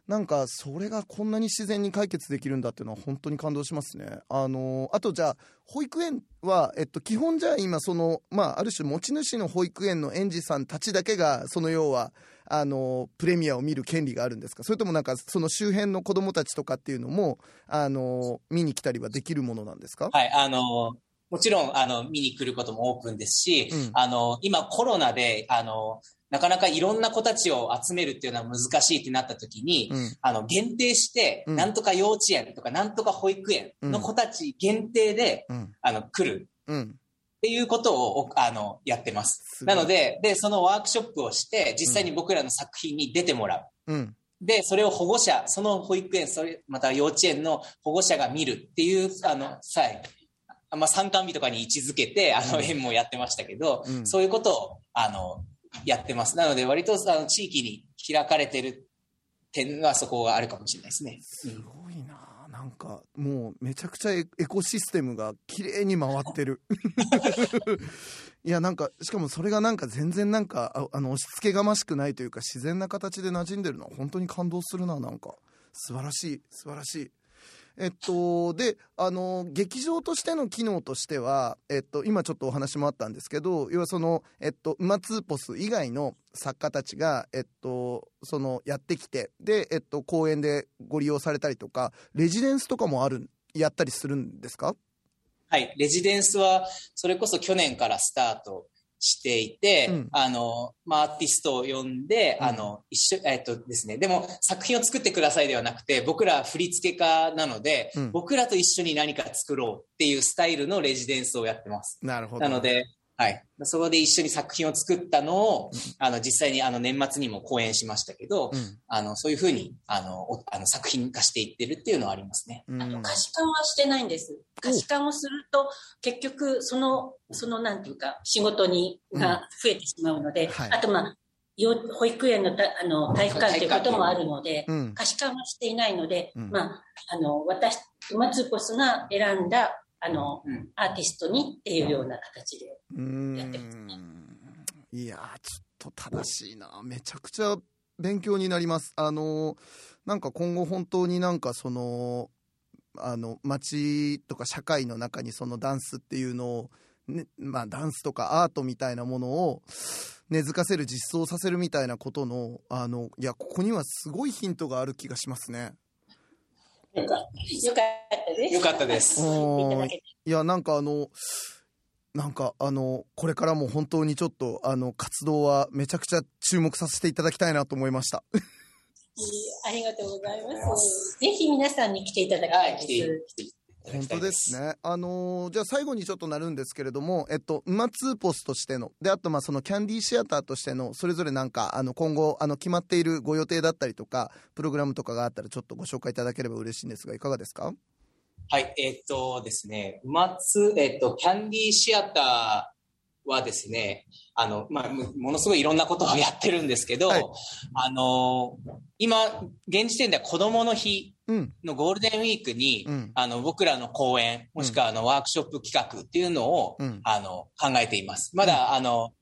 なんかそれがこんなに自然に解決できるんだっていうのは本当に感動しますね。あのあとじゃあ保育園は、えっと、基本じゃあ今その、まあ、ある種持ち主の保育園の園児さんたちだけがその要はあのプレミアを見る権利があるんですか？それともなんかその周辺の子どもたちとかっていうのもあの見に来たりはできるものなんですか、はい、あの、もちろん、あの、見に来ることもオープンですし、うん。あの、今コロナで、あの、なかなかいろんな子たちを集めるっていうのは難しいってなった時に、うん。あの、限定して、うん。なんとか幼稚園とか、なんとか保育園の子たち限定で、うん。あの、来るうん。っていうことを、おあの、やってます。すなので、で、そのワークショップをして、実際に僕らの作品に出てもらう。うん。で、それを保護者、その保育園、それ、また幼稚園の保護者が見るっていう、あの、際、まあ、参観日とかに位置づけて、あの、園もやってましたけど、うん。そういうことを、あの、やってます。なので、割と、あの、地域に開かれてる点はそこがあるかもしれないですね。すごいななんかもうめちゃくちゃエエコシステムが綺麗に回ってる いやなんかしかもそれがなんか全然なんかああの押し付けがましくないというか自然な形で馴染んでるのは本当に感動するななんか素晴らしい素晴らしいえっとであの劇場としての機能としては、えっと、今ちょっとお話もあったんですけど要はその、えっと、馬ツーポス以外の作家たちが、えっと、そのやってきてで、えっと、公演でご利用されたりとかレジデンスとかもあるやったりするんですか？はい。レジデンスは、それこそ去年からスタートしていて、うん。あの、まあ、アーティストを呼んで、うん。あの、一緒、えっとですね、でも作品を作ってくださいではなくて、僕ら振付家なので、うん。僕らと一緒に何か作ろうっていうスタイルのレジデンスをやってます。なるほど。なので、はい。そこで一緒に作品を作ったのを、うんあの、実際にあの年末にも公演しましたけど、うん。あの、そういうふうに、あの、おあの作品化していってるっていうのはありますね。うん。あと可視化はしてないんです。可視化をすると、結局、その、その、なんていうか、仕事に、が増えてしまうので、はい。あと、まあ、よ保育園のたあの体育館ということもあるので、うん。可視化はしていないので、うん。まあ、あの、私、馬ツーポスが選んだ、あの、うんアーティストにっていうような形で。やってますねんいやーちょっと正しいなめちゃくちゃ勉強になりますあのーなんか今後本当になんかそのあの街とか社会の中にそのダンスっていうのを、ねまあ、ダンスとかアートみたいなものを根付かせる実装させるみたいなことのあのいやここにはすごいヒントがある気がしますね。よかったです。よかったです。うんいやなんかあのなんかあのこれからも本当にちょっとあの活動はめちゃくちゃ注目させていただきたいなと思いました。ありがとうございます。ぜひ皆さんに来ていただきたはいい、です。来ていただ本当ですね。あのーじゃあ最後にちょっとなるんですけれども、えっと、馬ツーポスとしての、で、あと、まあ、そのキャンディーシアターとしての、それぞれなんか、あの、今後、あの、決まっているご予定だったりとか、プログラムとかがあったら、ちょっとご紹介いただければ嬉しいんですが、いかがですか？はい、えっとですね、馬津、えっと、キャンディーシアターはですね、あの、まあ、もものすごいいろんなことをやってるんですけど、はいあの、今、現時点では子供の日うん、のゴールデンウィークに、うん、あの、僕らの講演、もしくはあの、ワークショップ企画っていうのを、うん。あの、考えています。まだ、あの、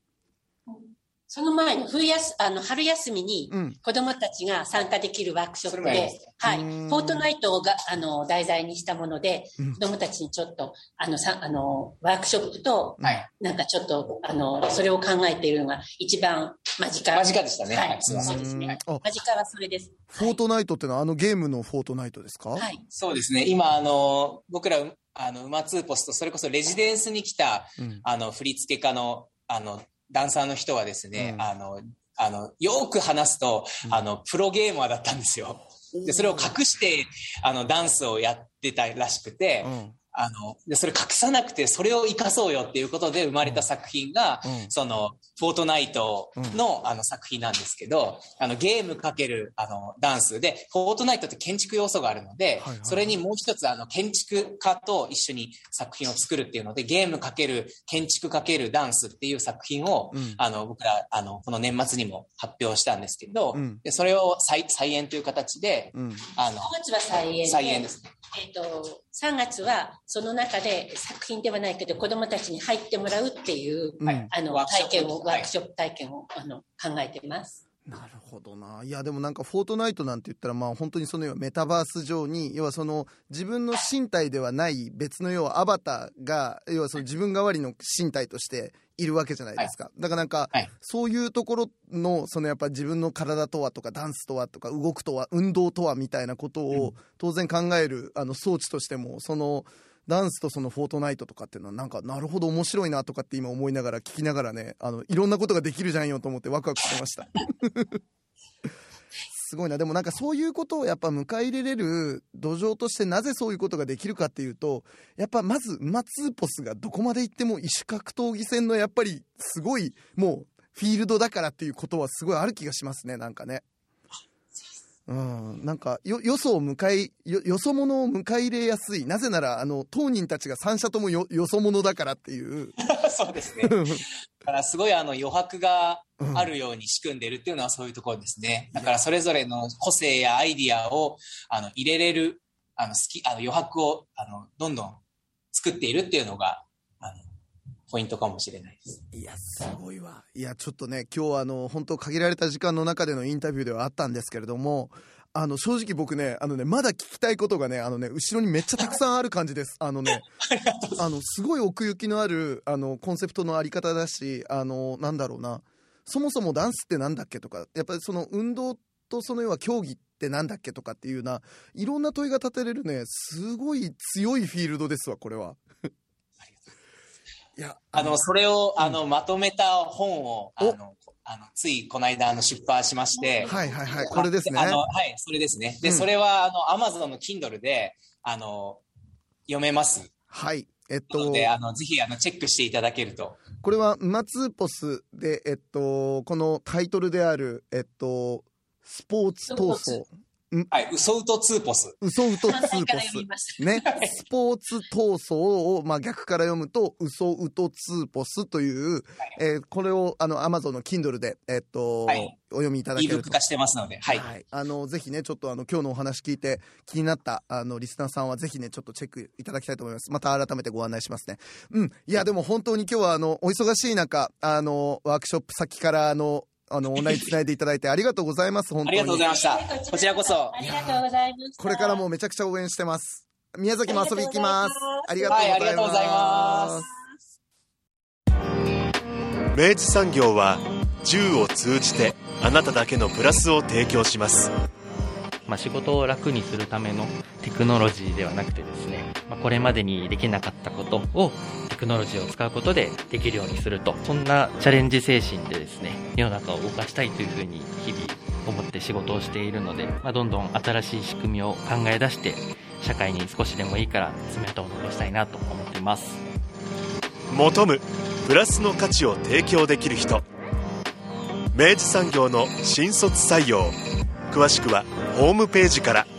その前の冬やすあの春休みにうん。子供たちが参加できるワークショップでます、はい、フォートナイトをがあの題材にしたもので、うん。子供たちにちょっとあのさあのワークショップとはい。なんかちょっとあのそれを考えているのが一番間近。間近でしたね。はい。そうですね。間近はそれです。フォートナイトってのは、あのゲームのフォートナイトですか？はい、はいそうですね。今、あの、僕ら、あの、馬ツーポスト、それこそレジデンスに来た、うん。あの、振付家の、あの、ダンサーの人はですね、うんあの、あの、よく話すと、うんあの、プロゲーマーだったんですよ。で、それを隠して、あの、ダンスをやってたらしくてう、ん。あの、で、それ隠さなくて、それを活かそうよっていうことで生まれた作品が、うんその、フォートナイトの、あの作品なんですけど、あの、ゲームかける、あの、ダンスで、フォートナイトって建築要素があるので、はいはいそれにもう一つ、あの、建築家と一緒に作品を作るっていうので、ゲームかける、建築かけるダンスっていう作品を、うん。あの、僕ら、あの、この年末にも発表したんですけど、うんでそれを再、再演という形で、うん。あの5、月は再演で再演ですね。えっと3月はその中で作品ではないけど子供たちに入ってもらうっていう、うんあのワークショップ体験をはいワークショップ体験をあの考えてます。なるほどな。いや、でもなんか、フォートナイトなんて言ったら、まあ、本当にその要はメタバース上に、要はその、自分の身体ではない別の要はアバターが、要はその自分代わりの身体としているわけじゃないですか。だからなんか、はい。そういうところの、そのやっぱ自分の体とはとか、ダンスとはとか、動くとは、運動とはみたいなことを当然考える、あの、装置としても、その、ダンスとそのフォートナイトとかっていうのはなんかなるほど面白いなとかって今思いながら聞きながらねあのいろんなことができるじゃんよと思ってワクワクしてました すごいなでもなんかそういうことをやっぱ迎え入れれる土壌としてなぜそういうことができるかっていうとやっぱまず馬ツーポスがどこまで行っても異種格闘技戦のやっぱりすごいもうフィールドだからっていうことはすごいある気がしますねなんかね。うん、なんかよよそを迎えよよそ者を迎え入れやすいなぜならあの当人たちが三者ともよよそ者だからっていう、そうですね。だからすごいあの余白がうんあるように仕組んでるっていうのはそういうところですね。だからそれぞれの個性やアイディアをあの入れれる、あの好き、あの余白をあのどんどん作っているっていうのが、ポイントかもしれないです。いやすごいわいやちょっとね今日はあの本当限られた時間の中でのインタビューではあったんですけれどもあの正直僕ねあのねまだ聞きたいことがねあのね後ろにめっちゃたくさんある感じですあのね あのすごい奥行きのあるあのコンセプトのあり方だしあのなんだろうなそもそもダンスってなんだっけとかやっぱりその運動とその要は競技ってなんだっけとかっていうないろんな問いが立てれるねすごい強いフィールドですわこれは。いやあの、それを、あの、まとめた本を、あおの、あのついこの間、あの、出版しまして、はいはいはいこれですね。あの、はい、それですね。で、うんそれは、あの、アマゾンの Kindle で、あの、読めます。はいえっとで、あの、ぜひ、あの、チェックしていただけると。これはマツーポスで、えっと、このタイトルである、えっと、スポーツ闘争。はい、ウソウトツーポス。ウソウトツーポス。ね。スポーツ闘争を、まあ、逆から読むと、ウソウトツーポスという、えーこれを、あの、アマゾンの Kindle で、えっと、はいお読みいただけ e ブると。化してますので、はい。あの、ぜひね、ちょっとあの、今日のお話聞いて気になった、あの、リスナーさんはぜひね、ちょっとチェックいただきたいと思います。また改めてご案内しますね。うん。いや、でも本当に今日はあの、お忙しい中、あの、ワークショップ先からあの、あの、オンラインつないでいただいてありがとうございます、本当に。ありがとうございました。こちらこそ。ありがとうございました。これからもめちゃくちゃ応援してます。宮崎も遊び行きます。ありがとうございます。はいありがとうございます明治産業は銃を通じてあなただけのプラスを提供しますまあ、仕事を楽にするためのテクノロジーではなくてですね、まあ、これまでにできなかったことをテクノロジーを使うことでできるようにするとそんなチャレンジ精神でですね世の中を動かしたいというふうに日々思って仕事をしているので、まあ、どんどん新しい仕組みを考え出して社会に少しでもいいから爪痕を残したいなと思っています。求むプラスの価値を提供できる人。明治産業の新卒採用。詳しくはホームページから。